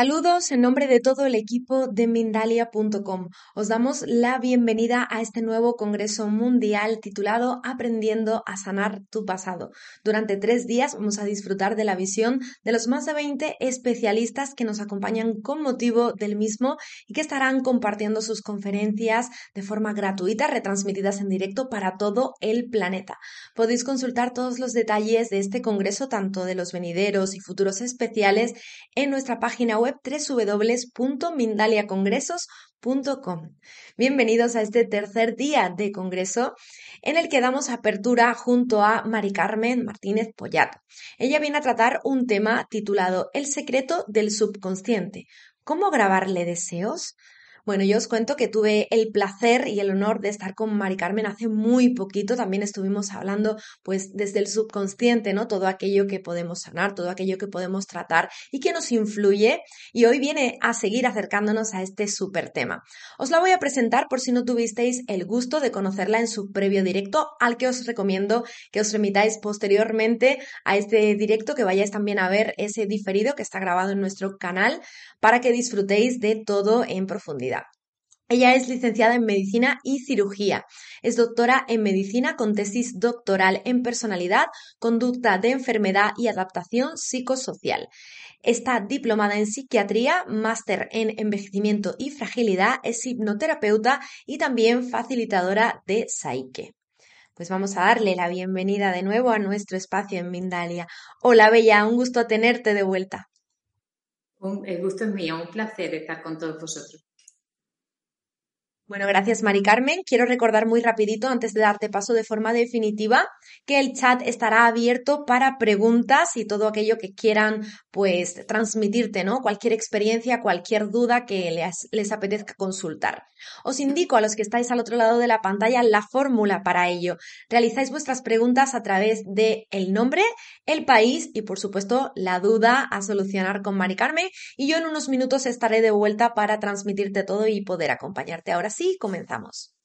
Saludos en nombre de todo el equipo de Mindalia.com. Os damos la bienvenida a este nuevo Congreso Mundial titulado Aprendiendo a sanar tu pasado. Durante tres días vamos a disfrutar de la visión de los más de 20 especialistas que nos acompañan con motivo del mismo y que estarán compartiendo sus conferencias de forma gratuita, retransmitidas en directo para todo el planeta. Podéis consultar todos los detalles de este Congreso, tanto de los venideros y futuros especiales, en nuestra página web www.mindaliacongresos.com. Bienvenidos a este tercer día de congreso en el que damos apertura junto a Mari Carmen Martínez Pollato. Ella viene a tratar un tema titulado El secreto del subconsciente. ¿Cómo grabarle deseos? Bueno, yo os cuento que tuve el placer y el honor de estar con Mari Carmen hace muy poquito. También estuvimos hablando, pues, desde el subconsciente, ¿no? Todo aquello que podemos sanar, todo aquello que podemos tratar y que nos influye. Y hoy viene a seguir acercándonos a este súper tema. Os la voy a presentar por si no tuvisteis el gusto de conocerla en su previo directo, al que os recomiendo que os remitáis posteriormente a este directo, que vayáis también a ver ese diferido que está grabado en nuestro canal para que disfrutéis de todo en profundidad. Ella es licenciada en Medicina y Cirugía. Es doctora en Medicina con tesis doctoral en Personalidad, Conducta de Enfermedad y Adaptación Psicosocial. Está diplomada en Psiquiatría, máster en Envejecimiento y Fragilidad, es hipnoterapeuta y también facilitadora de Saike. Pues vamos a darle la bienvenida de nuevo a nuestro espacio en Mindalia. Hola Bella, un gusto tenerte de vuelta el gusto es mío, un placer estar con todos vosotros. Bueno, gracias Mari Carmen. Quiero recordar muy rapidito, antes de darte paso de forma definitiva, que el chat estará abierto para preguntas y todo aquello que quieran, pues, transmitirte, ¿no? Cualquier experiencia, cualquier duda que les, apetezca consultar. Os indico a los que estáis al otro lado de la pantalla la fórmula para ello. Realizáis vuestras preguntas a través de el nombre, el país y, por supuesto, la duda a solucionar con Mari Carmen. Y yo en unos minutos estaré de vuelta para transmitirte todo y poder acompañarte. Ahora sí, comenzamos.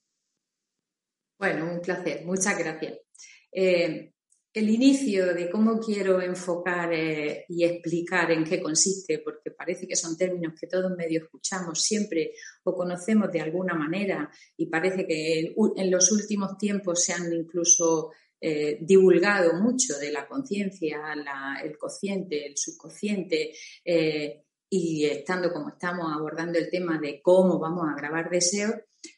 Bueno, un placer. Muchas gracias. Eh, el inicio de cómo quiero enfocar eh, y explicar en qué consiste, porque parece que son términos que todos medio escuchamos siempre o conocemos de alguna manera y parece que en los últimos tiempos se han incluso eh, divulgado mucho de la conciencia, el cociente, el subconsciente, y estando como estamos abordando el tema de cómo vamos a grabar deseos,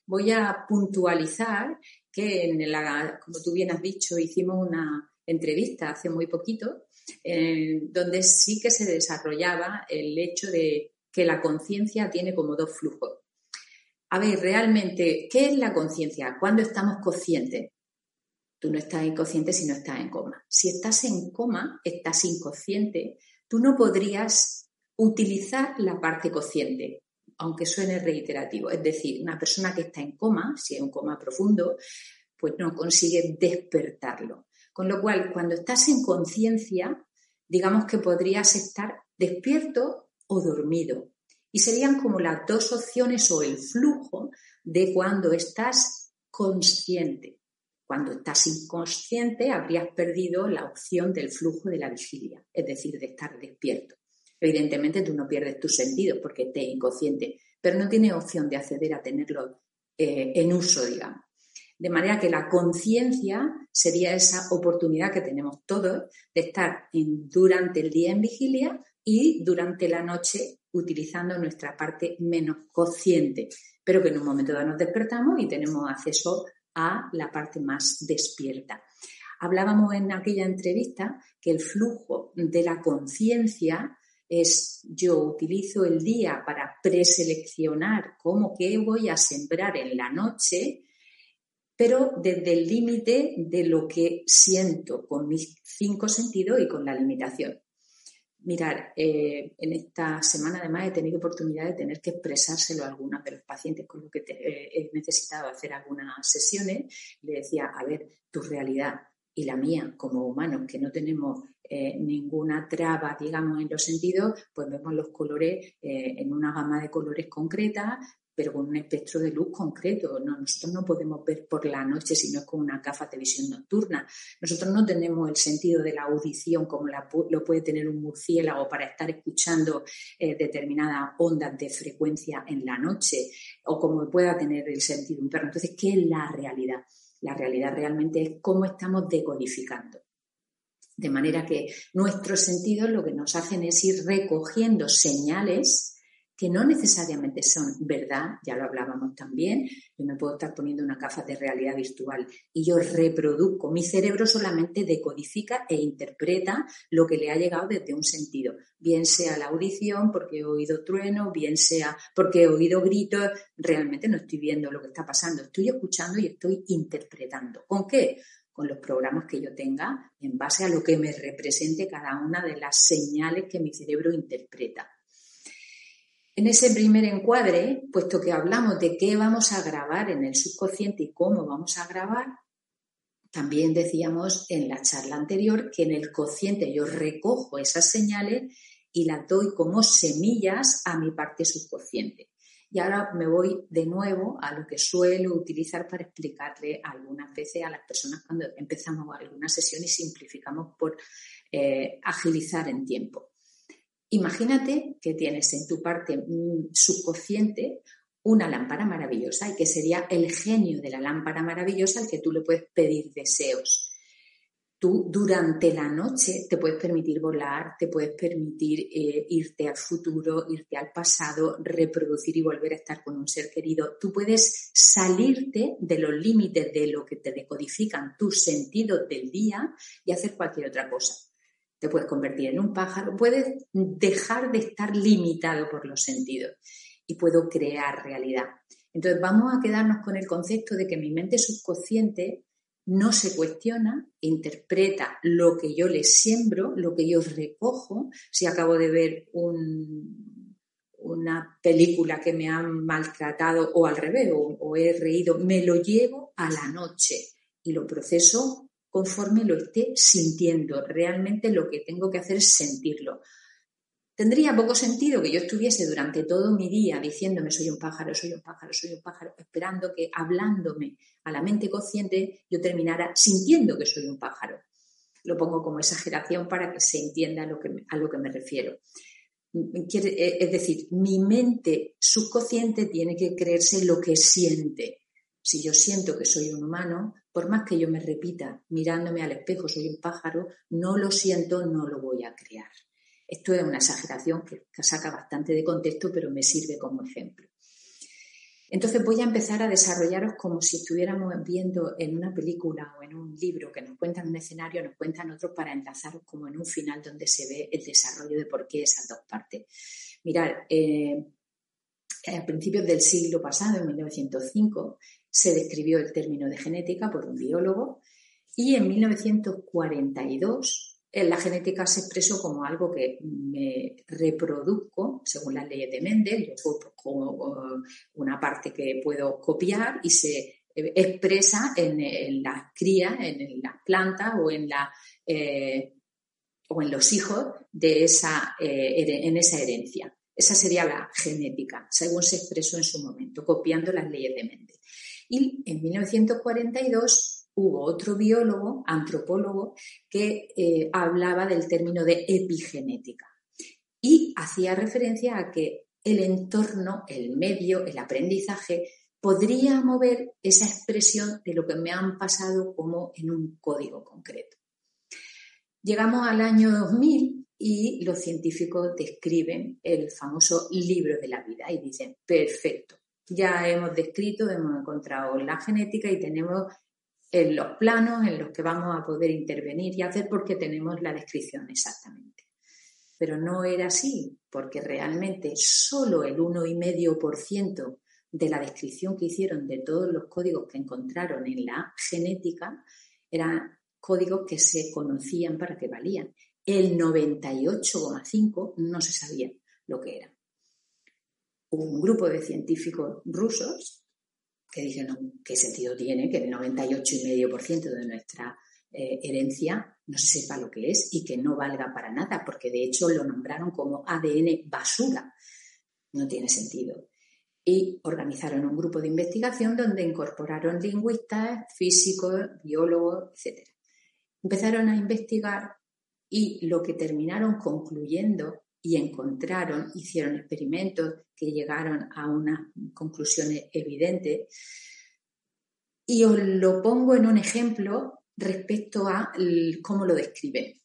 voy a puntualizar que, en la, como tú bien has dicho, hicimos una entrevista hace muy poquito, eh, donde sí que se desarrollaba el hecho de que la conciencia tiene como dos flujos. A ver, realmente, ¿qué es la conciencia? ¿Cuándo estamos conscientes? Tú no estás inconsciente si no estás en coma. Si estás en coma, estás inconsciente, tú no podrías utilizar la parte consciente aunque suene reiterativo. Es decir, una persona que está en coma, si es un coma profundo, pues no consigue despertarlo. Con lo cual, cuando estás en conciencia, digamos que podrías estar despierto o dormido. Y serían como las dos opciones o el flujo de cuando estás consciente. Cuando estás inconsciente, habrías perdido la opción del flujo de la vigilia, es decir, de estar despierto. Evidentemente, tú no pierdes tus sentidos porque estés inconsciente, pero no tienes opción de acceder a tenerlo eh, en uso, digamos. De manera que la conciencia sería esa oportunidad que tenemos todos de estar durante el día en vigilia y durante la noche utilizando nuestra parte menos consciente, pero que en un momento dado nos despertamos y tenemos acceso a la parte más despierta. Hablábamos en aquella entrevista que el flujo de la conciencia es yo utilizo el día para preseleccionar cómo voy a sembrar en la noche pero desde el límite de lo que siento con mis cinco sentidos y con la limitación. Mirar, eh, en esta semana además he tenido oportunidad de tener que expresárselo a algunos de los pacientes con los que eh, he necesitado hacer algunas sesiones. Le decía, a ver, tu realidad y la mía como humanos, que no tenemos eh, ninguna traba, digamos, en los sentidos, pues vemos los colores en una gama de colores concreta, pero con un espectro de luz concreto. No, nosotros no podemos ver por la noche si no es con una gafa de visión nocturna. Nosotros no tenemos el sentido de la audición como lo puede tener un murciélago para estar escuchando eh, determinadas ondas de frecuencia en la noche o como pueda tener el sentido un perro. Entonces, ¿qué es la realidad? La realidad realmente es cómo estamos decodificando. De manera que nuestros sentidos lo que nos hacen es ir recogiendo señales que no necesariamente son verdad, ya lo hablábamos también, yo me puedo estar poniendo una gafa de realidad virtual y yo reproduzco, mi cerebro solamente decodifica e interpreta lo que le ha llegado desde un sentido, bien sea la audición, porque he oído trueno, bien sea porque he oído gritos, realmente no estoy viendo lo que está pasando, estoy escuchando y estoy interpretando. ¿Con qué? con los programas que yo tenga en base a lo que me represente cada una de las señales que mi cerebro interpreta. En ese primer encuadre, puesto que hablamos de qué vamos a grabar en el subconsciente y cómo vamos a grabar, también decíamos en la charla anterior que en el consciente yo recojo esas señales y las doy como semillas a mi parte subconsciente. Y ahora me voy de nuevo a lo que suelo utilizar para explicarle algunas veces a las personas cuando empezamos alguna sesión y simplificamos por eh, agilizar en tiempo. Imagínate que tienes en tu parte mm, subconsciente una lámpara maravillosa y que sería el genio de la lámpara maravillosa al que tú le puedes pedir deseos. Tú durante la noche te puedes permitir volar, te puedes permitir eh, irte al futuro, irte al pasado, reproducir y volver a estar con un ser querido. Tú puedes salirte de los límites de lo que te decodifican tus sentidos del día y hacer cualquier otra cosa te puedes convertir en un pájaro, puedes dejar de estar limitado por los sentidos y puedo crear realidad. Entonces vamos a quedarnos con el concepto de que mi mente subconsciente no se cuestiona, interpreta lo que yo le siembro, lo que yo recojo. Si acabo de ver una película que me han maltratado o al revés, o he reído, me lo llevo a la noche y lo proceso conforme lo esté sintiendo. Realmente lo que tengo que hacer es sentirlo. Tendría poco sentido que yo estuviese durante todo mi día diciéndome soy un pájaro, soy un pájaro, soy un pájaro, esperando que hablándome a la mente consciente yo terminara sintiendo que soy un pájaro. Lo pongo como exageración para que se entienda a lo que, a lo que me refiero. Es decir, mi mente subconsciente tiene que creerse lo que siente. Si yo siento que soy un humano, por más que yo me repita mirándome al espejo, soy un pájaro, no lo siento, no lo voy a crear. Esto es una exageración que saca bastante de contexto, pero me sirve como ejemplo. Entonces voy a empezar a desarrollaros como si estuviéramos viendo en una película o en un libro que nos cuentan un escenario, nos cuentan otro para enlazaros como en un final donde se ve el desarrollo de por qué esas dos partes. Mirad, eh, a principios del siglo pasado, en 1905, se describió el término de genética por un biólogo y en 1942 eh, la genética se expresó como algo que me reproduzco según las leyes de Mendel, yo como una parte que puedo copiar y se eh, expresa en, las crías, en, las plantas o en, la, eh, o en los hijos de esa, en esa herencia. Esa sería la genética, según se expresó en su momento, copiando las leyes de Mendel. Y en 1942 hubo otro biólogo, antropólogo, que eh, hablaba del término de epigenética y hacía referencia a que el entorno, el medio, el aprendizaje podría mover esa expresión de lo que me han pasado como en un código concreto. Llegamos al año 2000 y los científicos describen el famoso libro de la vida y dicen, perfecto, ya hemos descrito, hemos encontrado la genética y tenemos en los planos en los que vamos a poder intervenir y hacer porque tenemos la descripción exactamente. Pero no era así, porque realmente solo el 1,5% de la descripción que hicieron de todos los códigos que encontraron en la genética eran códigos que se conocían para que valían. El 98,5 no se sabía lo que era. Un grupo de científicos rusos que dijeron, ¿qué sentido tiene que el 98,5% de nuestra eh, herencia no se sepa lo que es y que no valga para nada? Porque de hecho lo nombraron como ADN basura. No tiene sentido y organizaron un grupo de investigación donde incorporaron lingüistas, físicos, biólogos, etc. Empezaron a investigar y lo que terminaron concluyendo y encontraron, hicieron experimentos que llegaron a unas conclusiones evidentes. Y os lo pongo en un ejemplo respecto a cómo lo describen.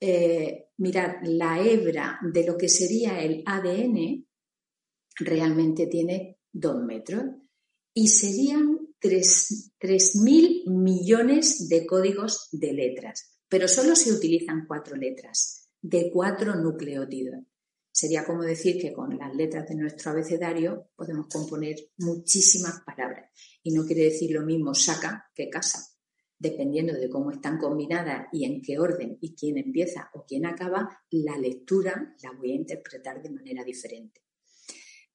Eh, mirad, la hebra de lo que sería el ADN realmente tiene dos metros y serían tres mil millones de códigos de letras, pero solo se utilizan cuatro letras de cuatro nucleótidos. Sería como decir que con las letras de nuestro abecedario podemos componer muchísimas palabras. Y no quiere decir lo mismo saca que casa. Dependiendo de cómo están combinadas y en qué orden y quién empieza o quién acaba, la lectura la voy a interpretar de manera diferente.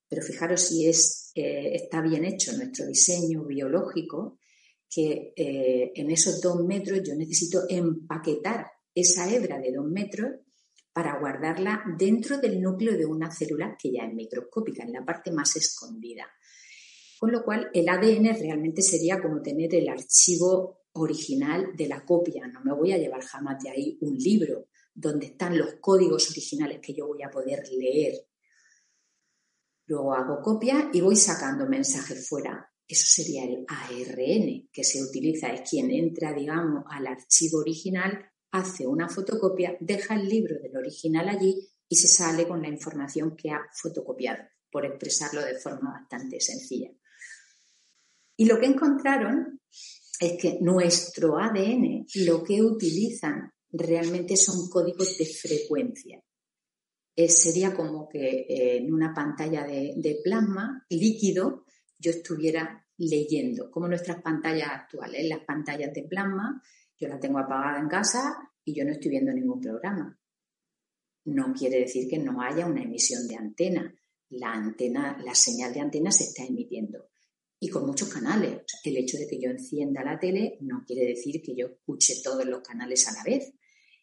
Pero fijaros si es, eh, está bien hecho nuestro diseño biológico, que eh, en esos dos metros yo necesito empaquetar esa hebra de dos metros para guardarla dentro del núcleo de una célula que ya es microscópica, en la parte más escondida. Con lo cual, el ADN realmente sería como tener el archivo original de la copia. No me voy a llevar jamás de ahí un libro donde están los códigos originales que yo voy a poder leer Luego hago copia y voy sacando mensajes fuera. Eso sería el ARN que se utiliza, es quien entra, digamos, al archivo original, hace una fotocopia, deja el libro del original allí y se sale con la información que ha fotocopiado, por expresarlo de forma bastante sencilla. Y lo que encontraron es que nuestro ADN lo que utilizan realmente son códigos de frecuencia. Eh, sería como que eh, en una pantalla de, plasma líquido yo estuviera leyendo, como nuestras pantallas actuales. Las pantallas de plasma yo las tengo apagadas en casa y yo no estoy viendo ningún programa. No quiere decir que no haya una emisión de antena. La antena, la señal de antena se está emitiendo y con muchos canales. el hecho de que yo encienda la tele no quiere decir que yo escuche todos los canales a la vez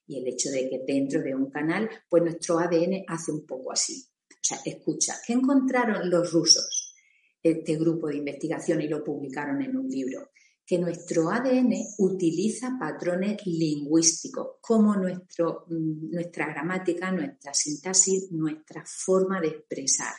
y el hecho de que dentro de un canal, pues nuestro ADN hace un poco así. O sea, escucha, ¿qué encontraron los rusos? Este grupo de investigación y lo publicaron en un libro. Que nuestro ADN utiliza patrones lingüísticos como nuestro, mm, nuestra gramática, nuestra sintaxis, nuestra forma de expresar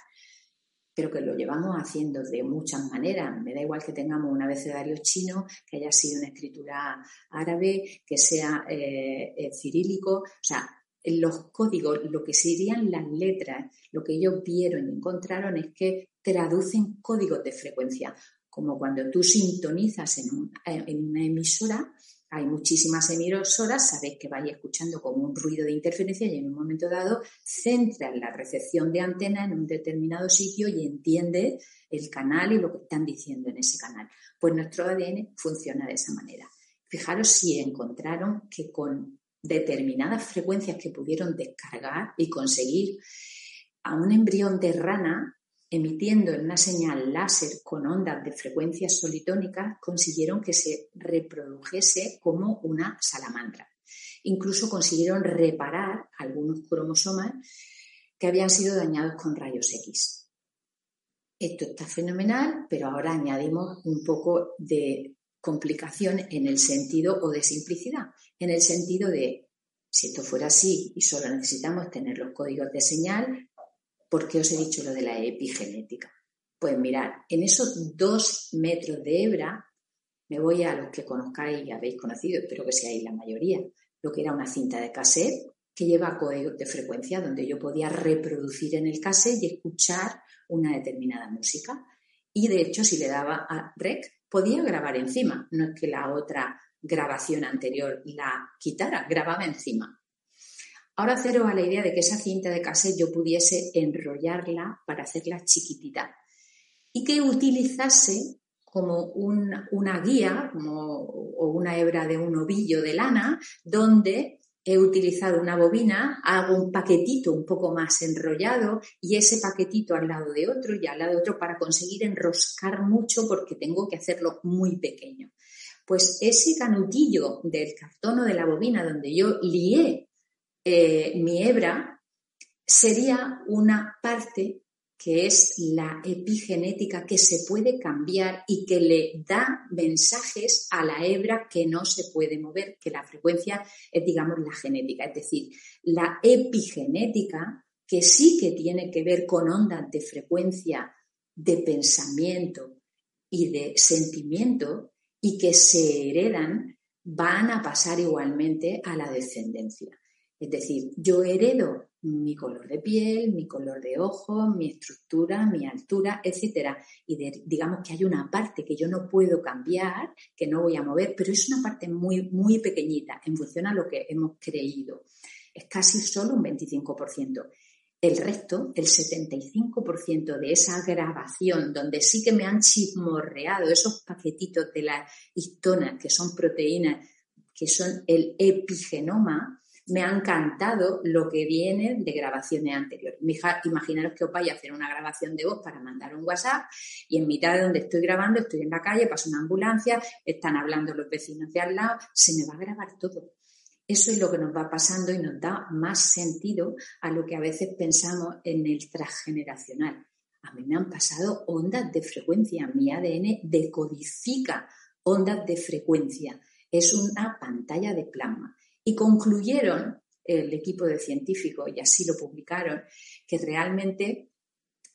pero que lo llevamos haciendo de muchas maneras. Me da igual que tengamos un abecedario chino, que haya sido una escritura árabe, que sea eh, eh, cirílico, o sea, los códigos, lo que serían las letras, lo que ellos vieron y encontraron es que traducen códigos de frecuencia, como cuando tú sintonizas en, una emisora, hay muchísimas emisoras, sabéis que vais escuchando como un ruido de interferencia y en un momento dado centra la recepción de antena en un determinado sitio y entiende el canal y lo que están diciendo en ese canal. Pues nuestro ADN funciona de esa manera. Fijaros si encontraron que con determinadas frecuencias que pudieron descargar y conseguir a un embrión de rana emitiendo en una señal láser con ondas de frecuencias solitónicas, consiguieron que se reprodujese como una salamandra. Incluso consiguieron reparar algunos cromosomas que habían sido dañados con rayos X. Esto está fenomenal, pero ahora añadimos un poco de complicación en el sentido o de simplicidad, en el sentido de, si esto fuera así y solo necesitamos tener los códigos de señal, ¿por qué os he dicho lo de la epigenética? Pues mirad, en esos dos metros de hebra, me voy a los que conozcáis y habéis conocido, espero que seáis la mayoría, lo que era una cinta de cassette que lleva códigos de frecuencia donde yo podía reproducir en el cassette y escuchar una determinada música. Y de hecho, si le daba a rec, podía grabar encima. No es que la otra grabación anterior la quitara, grababa encima. Ahora cero a la idea de que esa cinta de cassette yo pudiese enrollarla para hacerla chiquitita y que utilizase como una guía o una hebra de un ovillo de lana donde he utilizado una bobina, hago un paquetito un poco más enrollado y ese paquetito al lado de otro y al lado de otro para conseguir enroscar mucho porque tengo que hacerlo muy pequeño. Pues ese canutillo del cartón o de la bobina donde yo lié eh, mi hebra sería una parte que es la epigenética que se puede cambiar y que le da mensajes a la hebra que no se puede mover, que la frecuencia es, digamos, la genética. Es decir, la epigenética, que sí que tiene que ver con ondas de frecuencia de pensamiento y de sentimiento y que se heredan, van a pasar igualmente a la descendencia. Es decir, yo heredo mi color de piel, mi color de ojos, mi estructura, mi altura, etcétera. Y digamos que hay una parte que yo no puedo cambiar, que no voy a mover, pero es una parte muy, muy pequeñita en función a lo que hemos creído. Es casi solo un 25%. El resto, el 75% de esa grabación, donde sí que me han chismorreado esos paquetitos de la histona, que son proteínas, que son el epigenoma, me ha encantado lo que viene de grabaciones anteriores. Imaginaros que os vais a hacer una grabación de voz para mandar un WhatsApp y en mitad de donde estoy grabando, estoy en la calle, pasa una ambulancia, están hablando los vecinos de al lado, se me va a grabar todo. Eso es lo que nos va pasando y nos da más sentido a lo que a veces pensamos en el transgeneracional. A mí me han pasado ondas de frecuencia, mi ADN decodifica ondas de frecuencia. Es una pantalla de plasma. Y concluyeron el equipo de científicos, y así lo publicaron, que realmente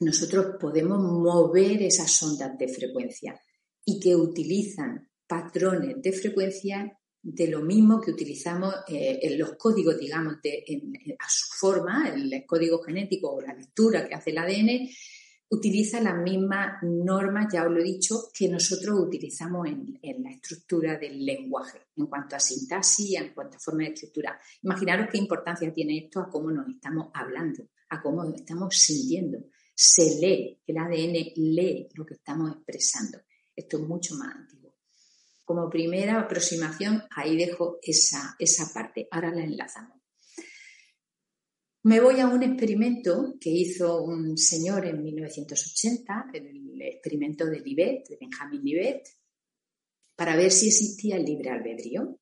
nosotros podemos mover esas ondas de frecuencia y que utilizan patrones de frecuencia de lo mismo que utilizamos eh, en los códigos, digamos, a su forma, el código genético o la lectura que hace el ADN, utiliza las mismas normas, ya os lo he dicho, que nosotros utilizamos en, la estructura del lenguaje, en cuanto a sintaxis, en cuanto a forma de escritura. Imaginaros qué importancia tiene esto a cómo nos estamos hablando, a cómo nos estamos sintiendo. Se lee, el ADN lee lo que estamos expresando. Esto es mucho más antiguo. Como primera aproximación, ahí dejo esa, esa parte. Ahora la enlazamos. Me voy a un experimento que hizo un señor en 1980, el experimento de Libet, de Benjamin Libet, para ver si existía el libre albedrío.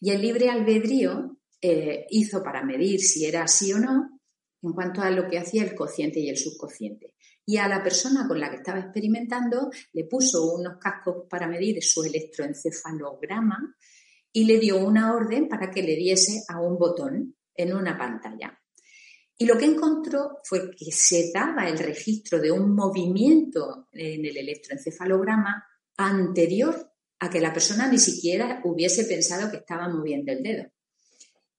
Y el libre albedrío eh, hizo para medir si era así o no en cuanto a lo que hacía el cociente y el subconsciente. Y a la persona con la que estaba experimentando le puso unos cascos para medir su electroencefalograma y le dio una orden para que le diese a un botón en una pantalla. Y lo que encontró fue que se daba el registro de un movimiento en el electroencefalograma anterior a que la persona ni siquiera hubiese pensado que estaba moviendo el dedo.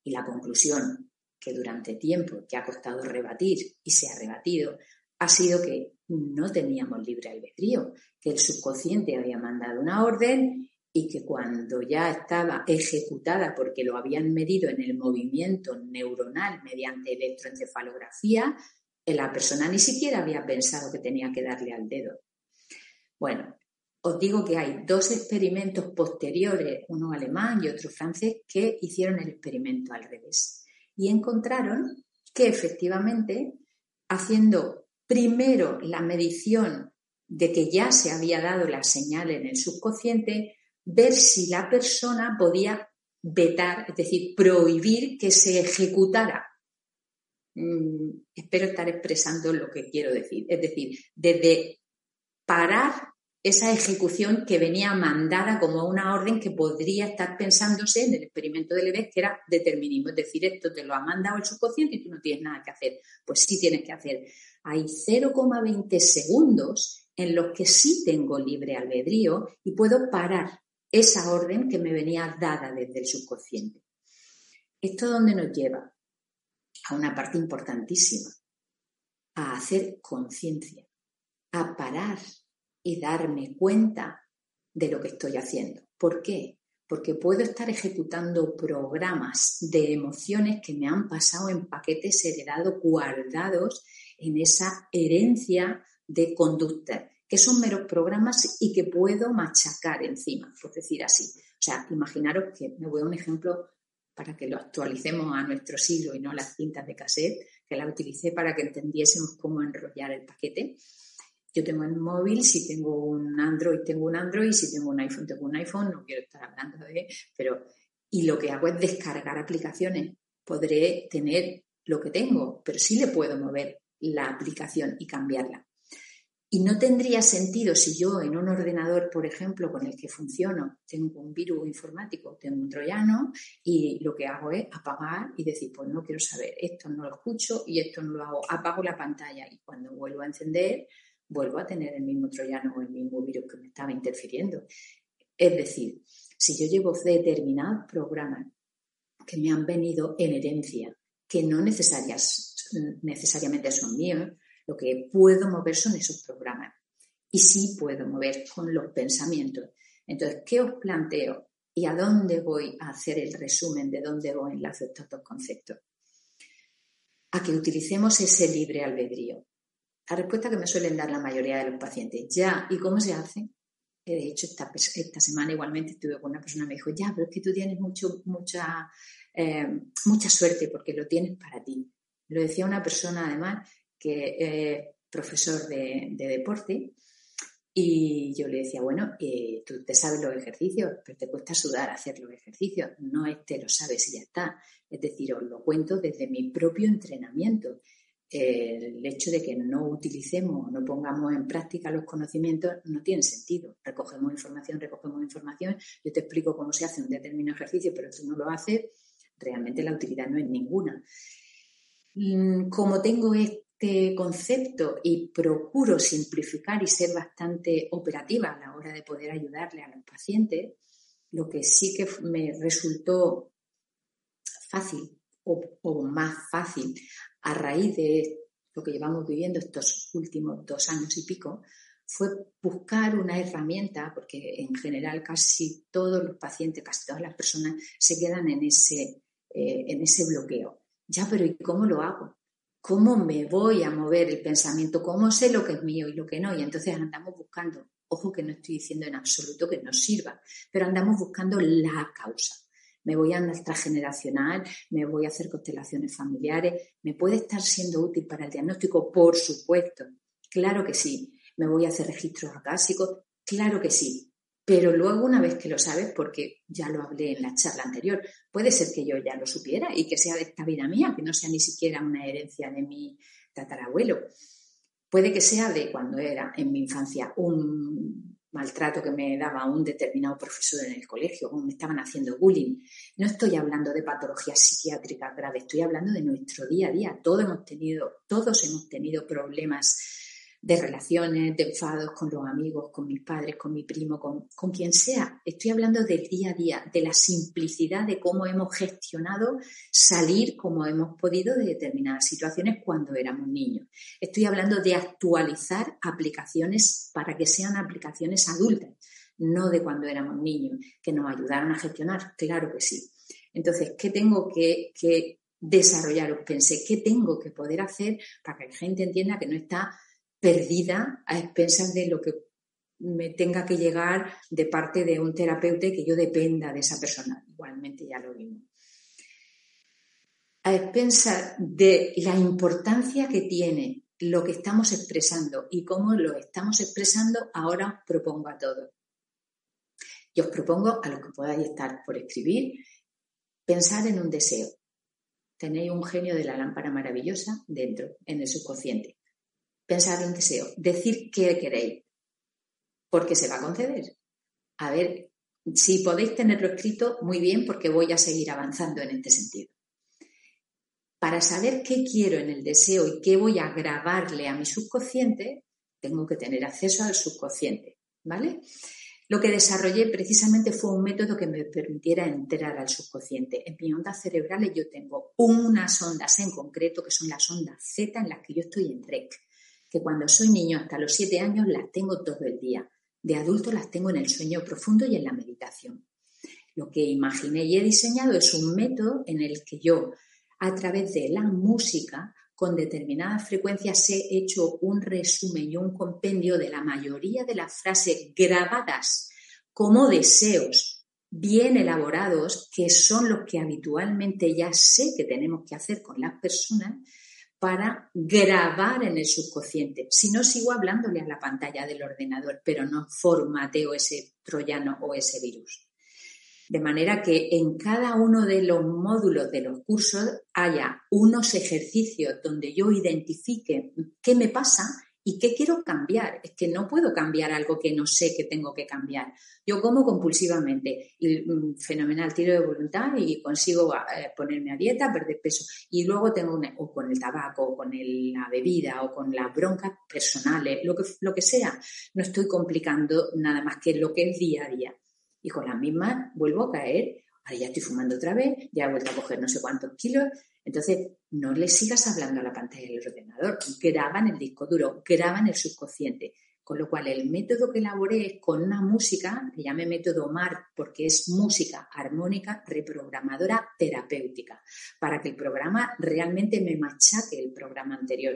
Y la conclusión, que durante tiempo que ha costado rebatir y se ha rebatido, ha sido que no teníamos libre albedrío, que el subconsciente había mandado una orden y que cuando ya estaba ejecutada porque lo habían medido en el movimiento neuronal mediante electroencefalografía, la persona ni siquiera había pensado que tenía que darle al dedo. Bueno, os digo que hay dos experimentos posteriores, uno alemán y otro francés, que hicieron el experimento al revés y encontraron que efectivamente, haciendo primero la medición de que ya se había dado la señal en el subconsciente, ver si la persona podía vetar, es decir, prohibir que se ejecutara. Mm, espero estar expresando lo que quiero decir. Es decir, desde parar esa ejecución que venía mandada como una orden que podría estar pensándose en el experimento de Leves, que era determinismo, es decir, esto te lo ha mandado el subconsciente y tú no tienes nada que hacer. Pues sí tienes que hacer. Hay 0,20 segundos en los que sí tengo libre albedrío y puedo parar esa orden que me venía dada desde el subconsciente. ¿Esto dónde nos lleva? A una parte importantísima, a hacer conciencia, a parar y darme cuenta de lo que estoy haciendo. ¿Por qué? Porque puedo estar ejecutando programas de emociones que me han pasado en paquetes heredados, guardados en esa herencia de conducta, que son meros programas y que puedo machacar encima, por decir así. O sea, imaginaros que me voy a un ejemplo para que lo actualicemos a nuestro siglo y no las cintas de cassette, que la utilicé para que entendiésemos cómo enrollar el paquete. Yo tengo el móvil, si tengo un Android, tengo un Android, si tengo un iPhone, tengo un iPhone, no quiero estar hablando de, pero, y lo que hago es descargar aplicaciones. Podré tener lo que tengo, pero sí le puedo mover la aplicación y cambiarla. Y no tendría sentido si yo en un ordenador, por ejemplo, con el que funciono, tengo un virus informático, tengo un troyano y lo que hago es apagar y decir, pues no quiero saber, esto no lo escucho y esto no lo hago, apago la pantalla y cuando vuelvo a encender vuelvo a tener el mismo troyano o el mismo virus que me estaba interfiriendo. Es decir, si yo llevo determinados programas que me han venido en herencia, que no necesarias, necesariamente son míos, lo que puedo mover son esos programas. Y sí puedo mover con los pensamientos. Entonces, ¿qué os planteo? ¿Y a dónde voy a hacer el resumen de dónde voy enlazo estos dos conceptos? A que utilicemos ese libre albedrío. La respuesta que me suelen dar la mayoría de los pacientes, ya, ¿y cómo se hace? Eh, de hecho, esta, esta semana igualmente estuve con una persona que me dijo, ya, pero es que tú tienes mucho, mucha, eh, mucha suerte porque lo tienes para ti. Lo decía una persona, además, que es profesor de, deporte, y yo le decía, bueno, eh, tú te sabes los ejercicios, pero te cuesta sudar hacer los ejercicios, no es te lo sabes y ya está. Es decir, os lo cuento desde mi propio entrenamiento el hecho de que no utilicemos, no pongamos en práctica los conocimientos no tiene sentido. Recogemos información, recogemos información, yo te explico cómo se hace un determinado ejercicio, pero tú no lo haces, realmente la utilidad no es ninguna. Mm, como tengo concepto y procuro simplificar y ser bastante operativa a la hora de poder ayudarle a los pacientes, lo que sí que me resultó fácil o, más fácil a raíz de lo que llevamos viviendo estos últimos dos años y pico, fue buscar una herramienta, porque en general casi todos los pacientes, casi todas las personas se quedan en ese, eh, en ese bloqueo. Ya, pero ¿y cómo lo hago? ¿Cómo me voy a mover el pensamiento? ¿Cómo sé lo que es mío y lo que no? Y entonces andamos buscando, ojo que no estoy diciendo en absoluto que nos sirva, pero andamos buscando la causa me voy a transgeneracional, me voy a hacer constelaciones familiares, ¿me puede estar siendo útil para el diagnóstico? Por supuesto, claro que sí. ¿Me voy a hacer registros acásicos? Claro que sí. Pero luego, una vez que lo sabes, porque ya lo hablé en la charla anterior, puede ser que yo ya lo supiera y que sea de esta vida mía, que no sea ni siquiera una herencia de mi tatarabuelo. Puede que sea de cuando era en mi infancia un maltrato que me daba un determinado profesor en el colegio, como me estaban haciendo bullying. No estoy hablando de patologías psiquiátricas graves, estoy hablando de nuestro día a día. Todos hemos tenido, todos hemos tenido problemas de relaciones, de enfados con los amigos, con mis padres, con mi primo, con, con quien sea. Estoy hablando del día a día, de la simplicidad de cómo hemos gestionado salir como hemos podido de determinadas situaciones cuando éramos niños. Estoy hablando de actualizar aplicaciones para que sean aplicaciones adultas, no de cuando éramos niños, que nos ayudaran a gestionar. Claro que sí. Entonces, ¿qué tengo que, que desarrollar? Pensé, ¿qué tengo que poder hacer para que la gente entienda que no está perdida a expensas de lo que me tenga que llegar de parte de un terapeuta y que yo dependa de esa persona. Igualmente ya lo vimos. A expensas de la importancia que tiene lo que estamos expresando y cómo lo estamos expresando, ahora os propongo a todos. Y os propongo a los que podáis estar por escribir, pensar en un deseo. Tenéis un genio de la lámpara maravillosa dentro, en el subconsciente pensar un deseo, decir qué queréis. porque se va a conceder. A ver, si podéis tenerlo escrito, muy bien, porque voy a seguir avanzando en este sentido. Para saber qué quiero en el deseo y qué voy a grabarle a mi subconsciente, tengo que tener acceso al subconsciente, ¿vale? Lo que desarrollé precisamente fue un método que me permitiera entrar al subconsciente. En mi ondas cerebrales yo tengo unas ondas en concreto, que son las ondas Z en las que yo estoy en REC, cuando soy niño hasta los siete años las tengo todo el día. De adulto las tengo en el sueño profundo y en la meditación. Lo que imaginé y he diseñado es un método en el que yo, a través de la música, con determinadas frecuencias he hecho un resumen y un compendio de la mayoría de las frases grabadas como deseos bien elaborados, que son los que habitualmente ya sé que tenemos que hacer con las personas para grabar en el subconsciente. Si no, sigo hablándole a la pantalla del ordenador, pero no formateo ese troyano o ese virus. De manera que en cada uno de los módulos de los cursos haya unos ejercicios donde yo identifique qué me pasa y qué quiero cambiar. Es que no puedo cambiar algo que no sé que tengo que cambiar. Yo como compulsivamente y mm, fenomenal tiro de voluntad y consigo eh, ponerme a dieta, perder peso. Y luego tengo una, o con el tabaco, o con la bebida, o con las broncas personales, lo que, lo que sea. No estoy complicando nada más que lo que es día a día y con la misma vuelvo a caer. Ahora ya estoy fumando otra vez, ya he vuelto a coger no sé cuántos kilos. Entonces, no le sigas hablando a la pantalla del ordenador, graban el disco duro, graban el subconsciente. Con lo cual, el método que elaboré es con una música, que llame método MAR, porque es música armónica reprogramadora terapéutica, para que el programa realmente me machaque el programa anterior.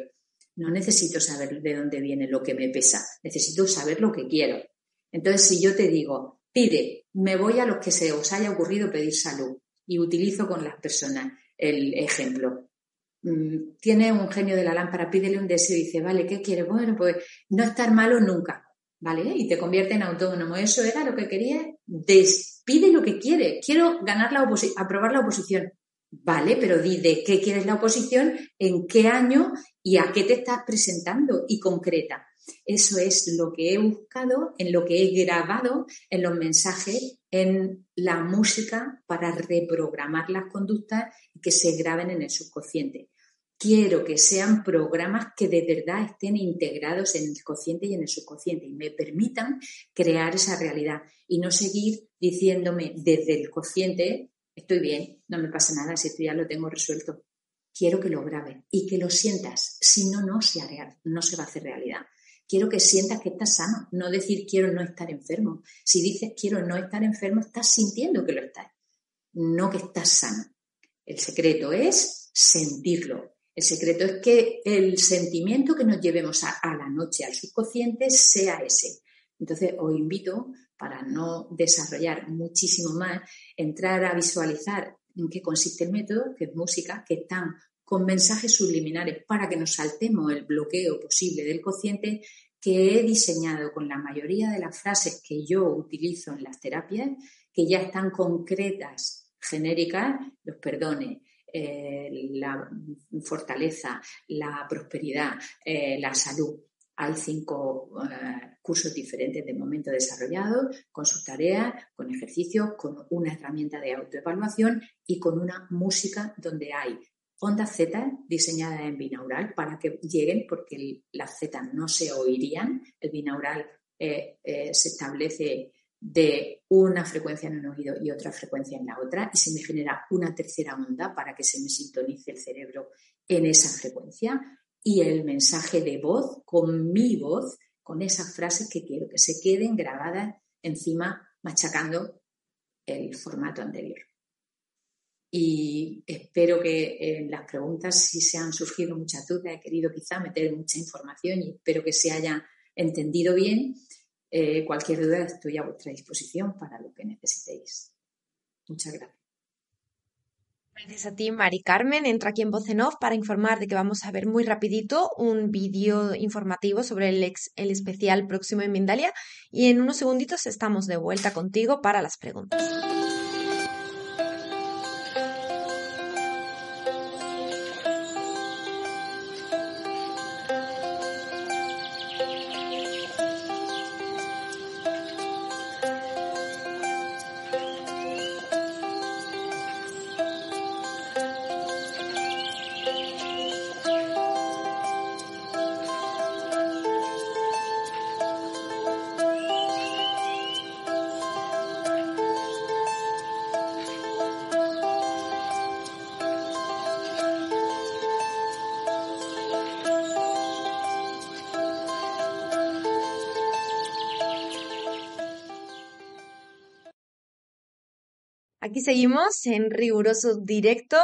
No necesito saber de dónde viene lo que me pesa, necesito saber lo que quiero. Entonces, si yo te digo, Pide, me voy a los que se os haya ocurrido pedir salud y utilizo con las personas el ejemplo. Mm, tiene un genio de la lámpara, pídele un deseo y dice, vale, ¿qué quiere? Bueno, pues no estar malo nunca, ¿vale? Y te convierte en autónomo. Eso era lo que quería. Pide lo que quiere. Quiero ganar la oposición, aprobar la oposición. Vale, pero di de qué quieres la oposición, en qué año y a qué te estás presentando y concreta. Eso es lo que he buscado, en lo que he grabado en los mensajes, en la música para reprogramar las conductas y que se graben en el subconsciente. Quiero que sean programas que de verdad estén integrados en el consciente y en el subconsciente y me permitan crear esa realidad y no seguir diciéndome desde el consciente, estoy bien, no me pasa nada, si esto ya lo tengo resuelto. Quiero que lo grabe y que lo sientas, si no, no no se va a hacer realidad quiero que sientas que estás sano, no decir quiero no estar enfermo. Si dices quiero no estar enfermo, estás sintiendo que lo estás, no que estás sano. El secreto es sentirlo. El secreto es que el sentimiento que nos llevemos a, la noche, al subconsciente, sea ese. Entonces, os invito, para no desarrollar muchísimo más, entrar a visualizar en qué consiste el método, que es música, que están con mensajes subliminares para que nos saltemos el bloqueo posible del cociente que he diseñado con la mayoría de las frases que yo utilizo en las terapias, que ya están concretas, genéricas, los perdones, eh, la fortaleza, la prosperidad, eh, la salud. Hay cinco eh, cursos diferentes de momento desarrollados, con sus tareas, con ejercicios, con una herramienta de autoevaluación y con una música donde hay ondas Z diseñadas en binaural para que lleguen, porque las Z no se oirían. El binaural eh, eh, se establece de una frecuencia en un oído y otra frecuencia en la otra y se me genera una tercera onda para que se me sintonice el cerebro en esa frecuencia y el mensaje de voz con mi voz, con esas frases que quiero que se queden grabadas encima machacando el formato anterior y espero que en las preguntas, si se han surgido muchas dudas, he querido quizá meter mucha información y espero que se haya entendido bien. Eh, cualquier duda estoy a vuestra disposición para lo que necesitéis. Muchas gracias. Gracias a ti, Mari Carmen. Entra aquí en Voz en Off para informar de que vamos a ver muy rapidito un vídeo informativo sobre el, el especial próximo en Mindalia y en unos segunditos estamos de vuelta contigo para las preguntas. Seguimos en riguroso directo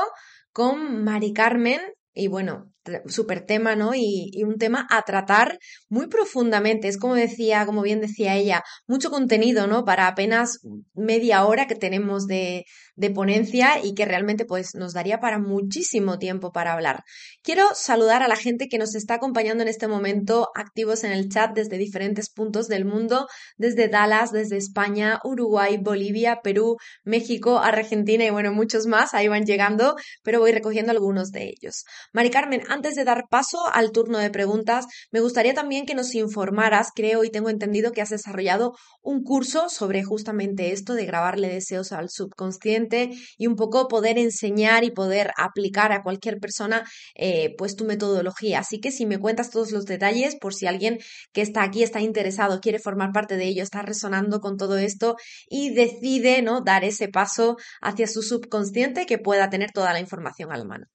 con Mari Carmen. Y bueno, súper tema, ¿no? Y, un tema a tratar muy profundamente. Es como decía, como bien decía ella, mucho contenido, ¿no? Para apenas media hora que tenemos de, de ponencia y que realmente pues nos daría para muchísimo tiempo para hablar. Quiero saludar a la gente que nos está acompañando en este momento activos en el chat desde diferentes puntos del mundo, desde Dallas, desde España, Uruguay, Bolivia, Perú, México, Argentina y bueno, muchos más. Ahí van llegando, pero voy recogiendo algunos de ellos. Mari Carmen, antes de dar paso al turno de preguntas, me gustaría también que nos informaras, creo y tengo entendido que has desarrollado un curso sobre justamente esto de grabarle deseos al subconsciente y un poco poder enseñar y poder aplicar a cualquier persona eh, pues tu metodología. Así que si me cuentas todos los detalles, por si alguien que está aquí está interesado, quiere formar parte de ello, está resonando con todo esto y decide no dar ese paso hacia su subconsciente que pueda tener toda la información a la mano.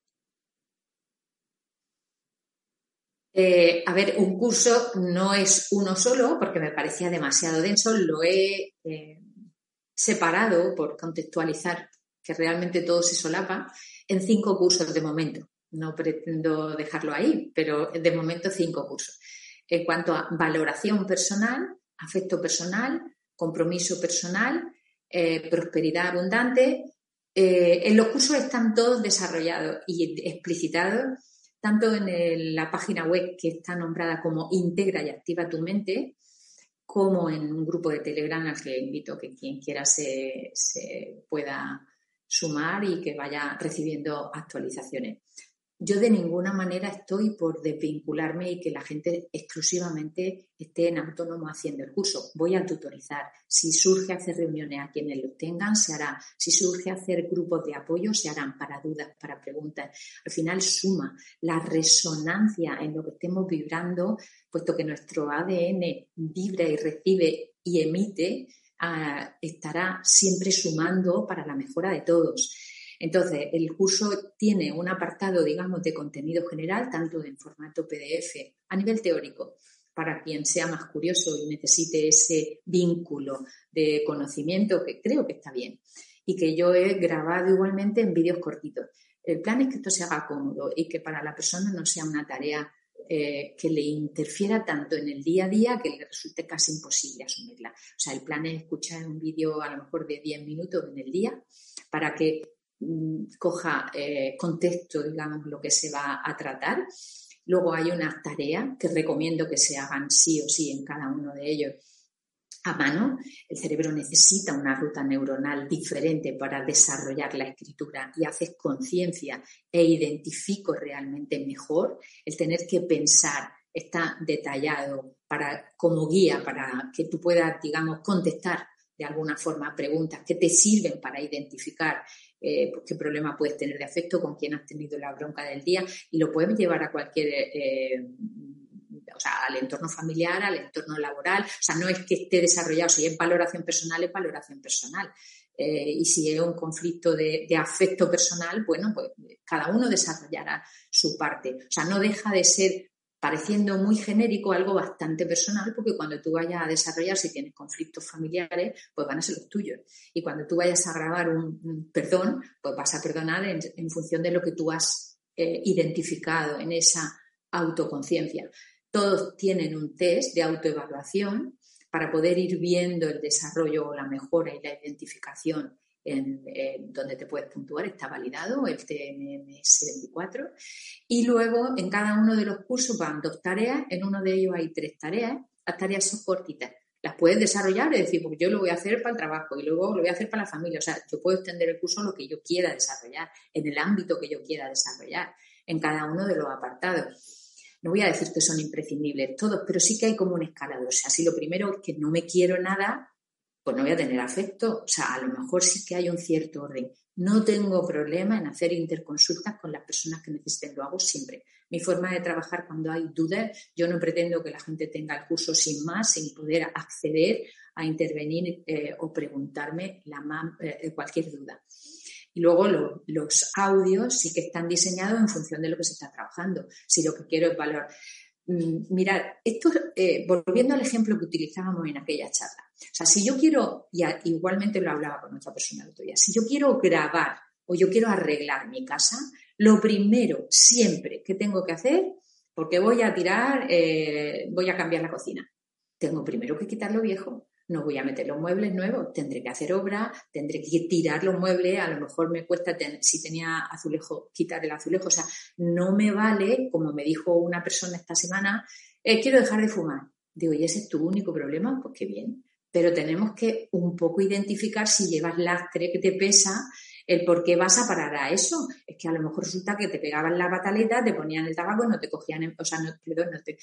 Eh, a ver, un curso no es uno solo porque me parecía demasiado denso, lo he eh, separado por contextualizar que realmente todo se solapa en cinco cursos de momento. No pretendo dejarlo ahí, pero de momento cinco cursos. En cuanto a valoración personal, afecto personal, compromiso personal, eh, prosperidad abundante, en los cursos están todos desarrollados y explicitados tanto en la página web que está nombrada como Integra y Activa tu Mente, como en un grupo de Telegram al que invito que quien quiera se, se pueda sumar y que vaya recibiendo actualizaciones yo de ninguna manera estoy por desvincularme y que la gente exclusivamente esté en autónomo haciendo el curso. Voy a tutorizar. Si surge hacer reuniones a quienes lo tengan, se hará. Si surge hacer grupos de apoyo, se harán para dudas, para preguntas. Al final suma la resonancia en lo que estemos vibrando, puesto que nuestro ADN vibra y recibe y emite, ah, estará siempre sumando para la mejora de todos. Entonces, el curso tiene un apartado, digamos, de contenido general, tanto en formato PDF a nivel teórico, para quien sea más curioso y necesite ese vínculo de conocimiento, que creo que está bien, y que yo he grabado igualmente en vídeos cortitos. El plan es que esto se haga cómodo y que para la persona no sea una tarea eh, que le interfiera tanto en el día a día que le resulte casi imposible asumirla. O sea, el plan es escuchar un vídeo a lo mejor de 10 minutos en el día para que coja eh, contexto, digamos, lo que se va a tratar. Luego hay unas tareas que recomiendo que se hagan sí o sí en cada uno de ellos a mano. El cerebro necesita una ruta neuronal diferente para desarrollar la escritura y haces conciencia e identifico realmente mejor. El tener que pensar está detallado para, como guía para que tú puedas, digamos, contestar de alguna forma preguntas que te sirven para identificar eh, pues, qué problema puedes tener de afecto, con quién has tenido la bronca del día y lo puedes llevar a cualquier, eh, o sea, al entorno familiar, al entorno laboral. O sea, no es que esté desarrollado, si es valoración personal, es valoración personal. Eh, y si es un conflicto de, de, afecto personal, bueno, pues cada uno desarrollará su parte. O sea, no deja de ser pareciendo muy genérico, algo bastante personal, porque cuando tú vayas a desarrollar, si tienes conflictos familiares, pues van a ser los tuyos. Y cuando tú vayas a grabar un, perdón, pues vas a perdonar en, función de lo que tú has eh, identificado en esa autoconciencia. Todos tienen un test de autoevaluación para poder ir viendo el desarrollo, la mejora y la identificación en, donde te puedes puntuar, está validado el TMMS24. Y luego en cada uno de los cursos van dos tareas, en uno de ellos hay tres tareas, las tareas son cortitas. Las puedes desarrollar, es decir, porque yo lo voy a hacer para el trabajo y luego lo voy a hacer para la familia. O sea, yo puedo extender el curso a lo que yo quiera desarrollar, en el ámbito que yo quiera desarrollar, en cada uno de los apartados no voy a decir que son imprescindibles todos, pero sí que hay como un escalador. O sea, si lo primero es que no me quiero nada, pues no voy a tener afecto. O sea, a lo mejor sí que hay un cierto orden. No tengo problema en hacer interconsultas con las personas que necesiten, lo hago siempre. Mi forma de trabajar cuando hay dudas, yo no pretendo que la gente tenga el curso sin más, sin poder acceder a intervenir eh, o preguntarme la eh, cualquier duda. Y luego los audios sí que están diseñados en función de lo que se está trabajando. Si lo que quiero es valor, mm, mirad, esto, eh, volviendo al ejemplo que utilizábamos en aquella charla. O sea, si yo quiero, y igualmente lo hablaba con otra persona el otro día, si yo quiero grabar o yo quiero arreglar mi casa, lo primero siempre que tengo que hacer, porque voy a tirar, eh, voy a cambiar la cocina, tengo primero que quitar lo viejo no voy a meter los muebles nuevos, tendré que hacer obra, tendré que tirar los muebles, a lo mejor me cuesta, si tenía azulejo, quitar el azulejo, o sea, no me vale, como me dijo una persona esta semana, eh, quiero dejar de fumar. Digo, ¿y ese es tu único problema? Pues qué bien. Pero tenemos que un poco identificar si llevas lastre que te pesa el por qué vas a parar a eso. Es que a lo mejor resulta que te pegaban la pataleta, te ponían el tabaco, no te cogían, o sea, perdón, no te,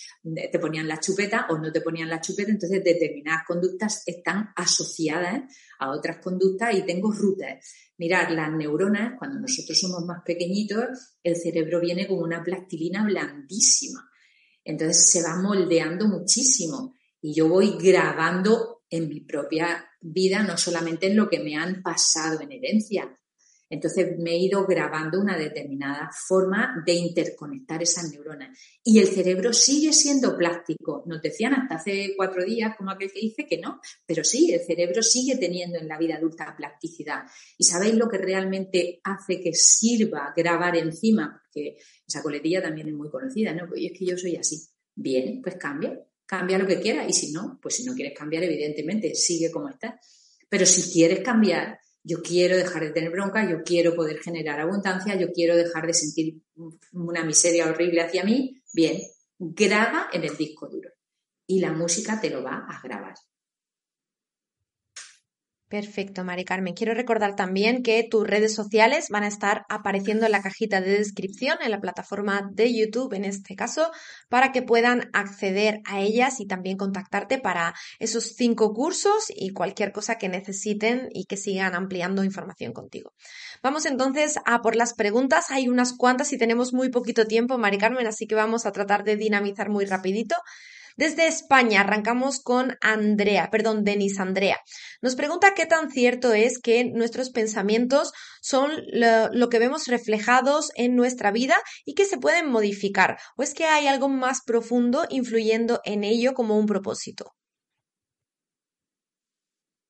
te, ponían la chupeta o no te ponían la chupeta, entonces determinadas conductas están asociadas a otras conductas y tengo rutas. Mirad, las neuronas, cuando nosotros somos más pequeñitos, el cerebro viene como una plastilina blandísima. Entonces se va moldeando muchísimo y yo voy grabando en mi propia vida, no solamente en lo que me han pasado en herencia, entonces me he ido grabando una determinada forma de interconectar esas neuronas. Y el cerebro sigue siendo plástico. Nos decían hasta hace cuatro días, como aquel que dice, que no, pero sí, el cerebro sigue teniendo en la vida adulta plasticidad. ¿Y sabéis lo que realmente hace que sirva grabar encima? Porque esa coletilla también es muy conocida, ¿no? Pues es que yo soy así. Bien, pues cambia, cambia lo que quieras. Y si no, pues si no quieres cambiar, evidentemente, sigue como estás. Pero si quieres cambiar, yo quiero dejar de tener bronca, yo quiero poder generar abundancia, yo quiero dejar de sentir una miseria horrible hacia mí. Bien, graba en el disco duro y la música te lo va a grabar. Perfecto, Mari Carmen. Quiero recordar también que tus redes sociales van a estar apareciendo en la cajita de descripción en la plataforma de YouTube, en este caso, para que puedan acceder a ellas y también contactarte para esos cinco cursos y cualquier cosa que necesiten y que sigan ampliando información contigo. Vamos entonces a por las preguntas. Hay unas cuantas y tenemos muy poquito tiempo, Mari Carmen, así que vamos a tratar de dinamizar muy rapidito. Desde España arrancamos con Andrea, perdón, Denis Andrea. Nos pregunta qué tan cierto es que nuestros pensamientos son lo, que vemos reflejados en nuestra vida y que se pueden modificar, o es que hay algo más profundo influyendo en ello como un propósito.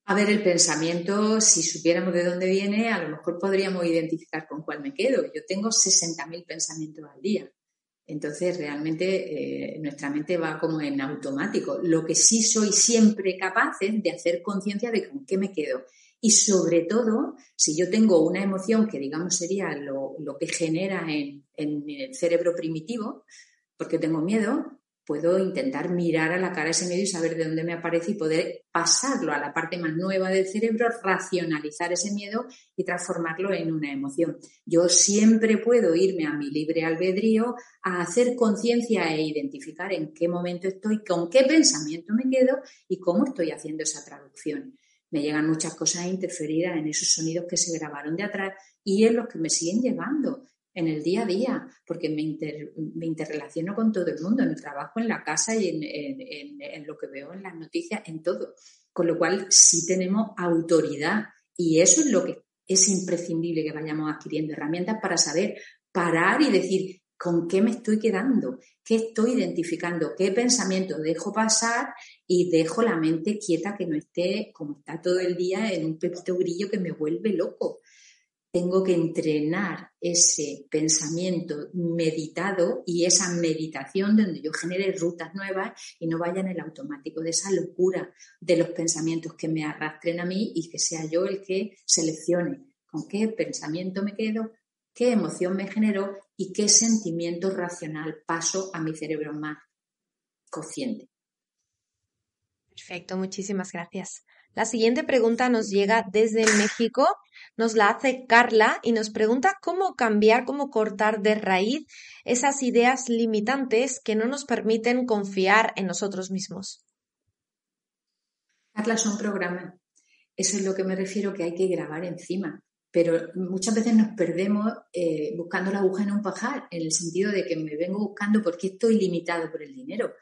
A ver, el pensamiento, si supiéramos de dónde viene, a lo mejor podríamos identificar con cuál me quedo. Yo tengo 60.000 pensamientos al día. Entonces, realmente eh, nuestra mente va como en automático. Lo que sí soy siempre capaz es de hacer conciencia de con qué me quedo. Y sobre todo, si yo tengo una emoción que, digamos, sería lo, que genera en, en el cerebro primitivo, porque tengo miedo, puedo intentar mirar a la cara ese miedo y saber de dónde me aparece y poder pasarlo a la parte más nueva del cerebro, racionalizar ese miedo y transformarlo en una emoción. Yo siempre puedo irme a mi libre albedrío a hacer conciencia e identificar en qué momento estoy, con qué pensamiento me quedo y cómo estoy haciendo esa traducción. Me llegan muchas cosas interferidas en esos sonidos que se grabaron de atrás y en los que me siguen llegando en el día a día, porque me, me, interrelaciono con todo el mundo, en el trabajo, en la casa y en, lo que veo en las noticias, en todo. Con lo cual sí tenemos autoridad y eso es lo que es imprescindible que vayamos adquiriendo herramientas para saber parar y decir con qué me estoy quedando, qué estoy identificando, qué pensamiento dejo pasar y dejo la mente quieta que no esté como está todo el día en un pepito grillo que me vuelve loco tengo que entrenar ese pensamiento meditado y esa meditación donde yo genere rutas nuevas y no vaya en el automático de esa locura de los pensamientos que me arrastren a mí y que sea yo el que seleccione con qué pensamiento me quedo, qué emoción me generó y qué sentimiento racional paso a mi cerebro más consciente. Perfecto, muchísimas gracias. La siguiente pregunta nos llega desde México, nos la hace Carla y nos pregunta cómo cambiar, cómo cortar de raíz esas ideas limitantes que no nos permiten confiar en nosotros mismos. Carla, son programas. Eso es lo que me refiero que hay que grabar encima. Pero muchas veces nos perdemos eh, buscando la aguja en un pajar, en el sentido de que me vengo buscando porque estoy limitado por el dinero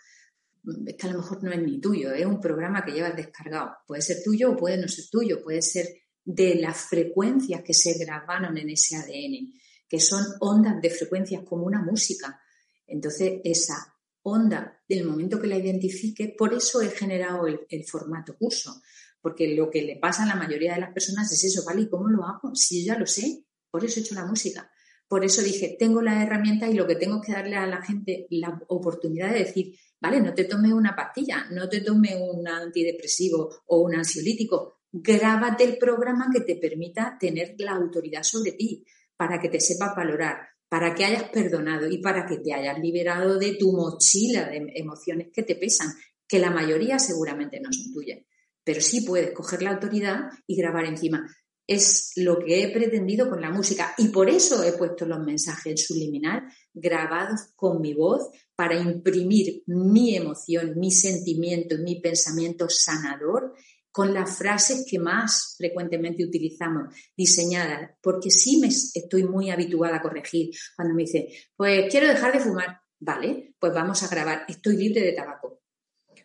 es que a lo mejor no es ni tuyo, es un programa que llevas descargado. Puede ser tuyo o puede no ser tuyo, puede ser de las frecuencias que se grabaron en ese ADN, que son ondas de frecuencias como una música. Entonces, esa onda del momento que la identifique, por eso he generado el, el formato curso, porque lo que le pasa a la mayoría de las personas es eso, ¿vale? ¿Y cómo lo hago? Si yo ya lo sé, por eso he hecho la música. Por eso dije, tengo la herramienta y lo que tengo que darle a la gente la oportunidad de decir, vale, no te tome una pastilla, no te tome un antidepresivo o un ansiolítico, grábate el programa que te permita tener la autoridad sobre ti, para que te sepas valorar, para que hayas perdonado y para que te hayas liberado de tu mochila de emociones que te pesan, que la mayoría seguramente no son tuyas. Pero sí puedes coger la autoridad y grabar encima es lo que he pretendido con la música. Y por eso he puesto los mensajes subliminal grabados con mi voz para imprimir mi emoción, mi sentimiento, mi pensamiento sanador con las frases que más frecuentemente utilizamos, diseñadas, porque sí me estoy muy habituada a corregir. Cuando me dice, pues quiero dejar de fumar, vale, pues vamos a grabar, estoy libre de tabaco.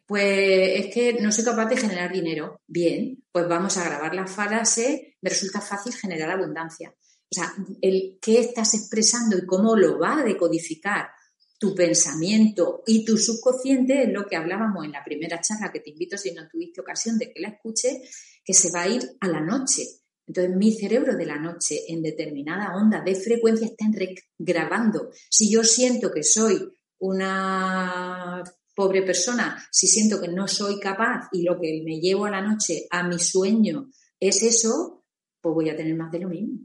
Pues es que no soy capaz de generar dinero. Bien, pues vamos a grabar la frase, me resulta fácil generar abundancia. O sea, el qué estás expresando y cómo lo va a decodificar tu pensamiento y tu subconsciente es lo que hablábamos en la primera charla que te invito si no tuviste ocasión de que la escuche, que se va a ir a la noche. Entonces mi cerebro de la noche en determinada onda de frecuencia está grabando. Si yo siento que soy una pobre persona, si siento que no soy capaz y lo que me llevo a la noche a mi sueño es eso, pues voy a tener más de lo mismo.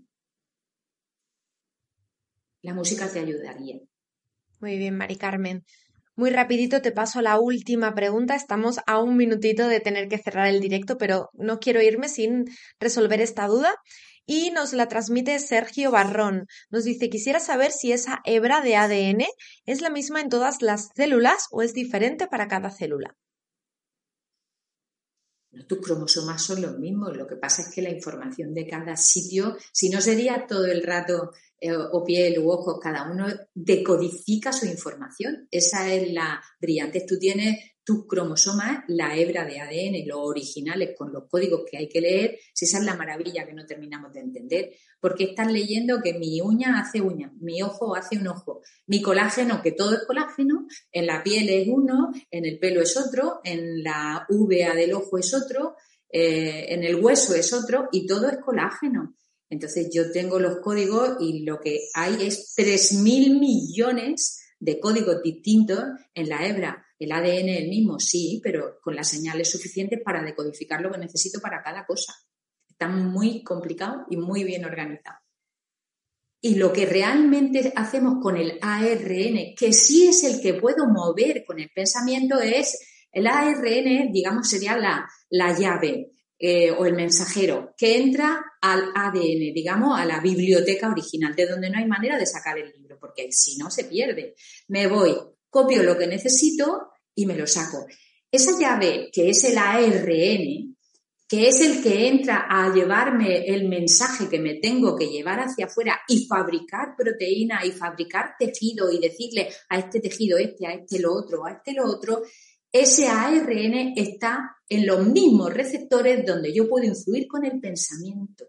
La música te ayudaría. Muy bien, Mari Carmen. Muy rapidito te paso la última pregunta. Estamos a un minutito de tener que cerrar el directo, pero no quiero irme sin resolver esta duda y nos la transmite Sergio Barrón. Nos dice, quisiera saber si esa hebra de ADN es la misma en todas las células o es diferente para cada célula. tus cromosomas son los mismos, lo que pasa es que la información de cada sitio, si no sería todo el rato eh, o piel u ojos, cada uno decodifica su información. Esa es la brillante. Tú tienes tus cromosomas, la hebra de ADN, los originales con los códigos que hay que leer, si esa es la maravilla que no terminamos de entender. Porque estás leyendo que mi uña hace uña, mi ojo hace un ojo, mi colágeno, que todo es colágeno, en la piel es uno, en el pelo es otro, en la UVA del ojo es otro, eh, en el hueso es otro, y todo es colágeno. Entonces yo tengo los códigos y lo que hay es 3.000 millones de códigos distintos en la hebra. El ADN el mismo, sí, pero con las señales suficientes para decodificar lo que necesito para cada cosa. Está muy complicado y muy bien organizado. Y lo que realmente hacemos con el ARN, que sí es el que puedo mover con el pensamiento, es el ARN, digamos, sería la, la llave eh, o el mensajero que entra al ADN, digamos, a la biblioteca original, de donde no hay manera de sacar el libro, porque si no se pierde. Me voy, copio lo que necesito y me lo saco. Esa llave que es el ARN, que es el que entra a llevarme el mensaje que me tengo que llevar hacia afuera y fabricar proteína y fabricar tejido y decirle a este tejido este, a este lo otro, a este lo otro, ese ARN está en los mismos receptores donde yo puedo influir con el pensamiento.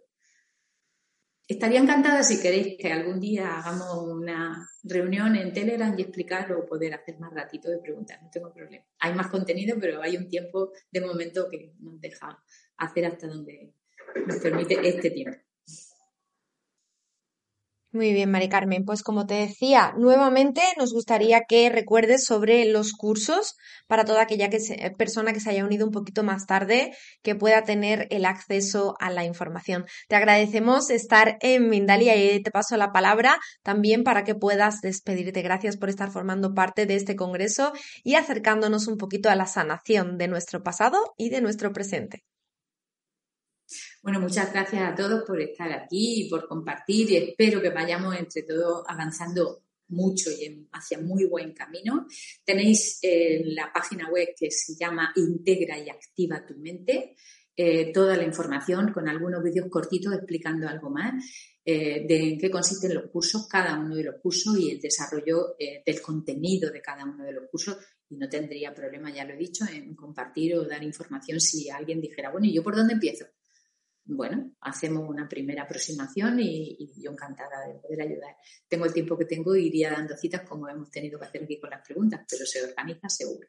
Estaría encantada si queréis que algún día hagamos una reunión en Telegram y explicar o poder hacer más ratito de preguntas. No tengo problema. Hay más contenido, pero hay un tiempo de momento que nos deja hacer hasta donde nos permite este tiempo. Muy bien, Mari Carmen. Pues como te decía, nuevamente nos gustaría que recuerdes sobre los cursos para toda aquella persona que se haya unido un poquito más tarde, que pueda tener el acceso a la información. Te agradecemos estar en Mindalia y te paso la palabra también para que puedas despedirte. Gracias por estar formando parte de este congreso y acercándonos un poquito a la sanación de nuestro pasado y de nuestro presente. Bueno, muchas gracias a todos por estar aquí y por compartir y espero que vayamos entre todos avanzando mucho y hacia muy buen camino. Tenéis eh, la página web que se llama Integra y Activa tu mente. Eh, toda la información con algunos vídeos cortitos explicando algo más eh, de en qué consisten los cursos, cada uno de los cursos y el desarrollo del contenido de cada uno de los cursos. Y no tendría problema, ya lo he dicho, en compartir o dar información si alguien dijera, bueno, ¿y yo por dónde empiezo? Bueno, hacemos una primera aproximación y, yo encantada de poder ayudar. Tengo el tiempo que tengo y iría dando citas como hemos tenido que hacer aquí con las preguntas, pero se organiza seguro.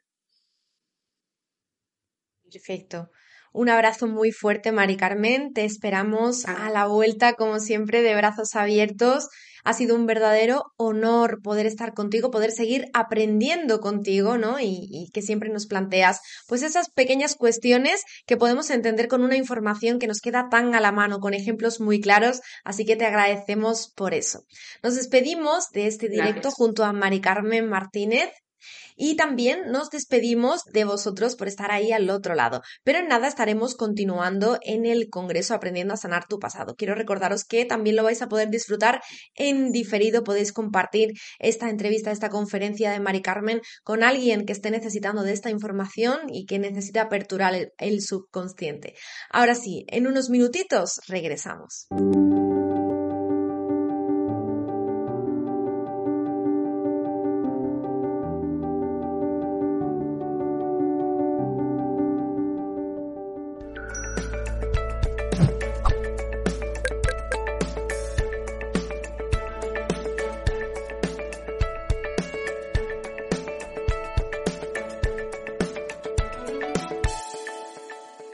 Perfecto. Un abrazo muy fuerte, Mari Carmen. Te esperamos a la vuelta, como siempre, de brazos abiertos. Ha sido un verdadero honor poder estar contigo, poder seguir aprendiendo contigo, ¿no? Y, y, que siempre nos planteas, pues esas pequeñas cuestiones que podemos entender con una información que nos queda tan a la mano, con ejemplos muy claros. Así que te agradecemos por eso. Nos despedimos de este directo junto a Mari Carmen Martínez. Y también nos despedimos de vosotros por estar ahí al otro lado. Pero en nada estaremos continuando en el Congreso Aprendiendo a Sanar tu Pasado. Quiero recordaros que también lo vais a poder disfrutar en diferido. Podéis compartir esta entrevista, esta conferencia de Mari Carmen con alguien que esté necesitando de esta información y que necesite aperturar el, subconsciente. Ahora sí, en unos minutitos regresamos.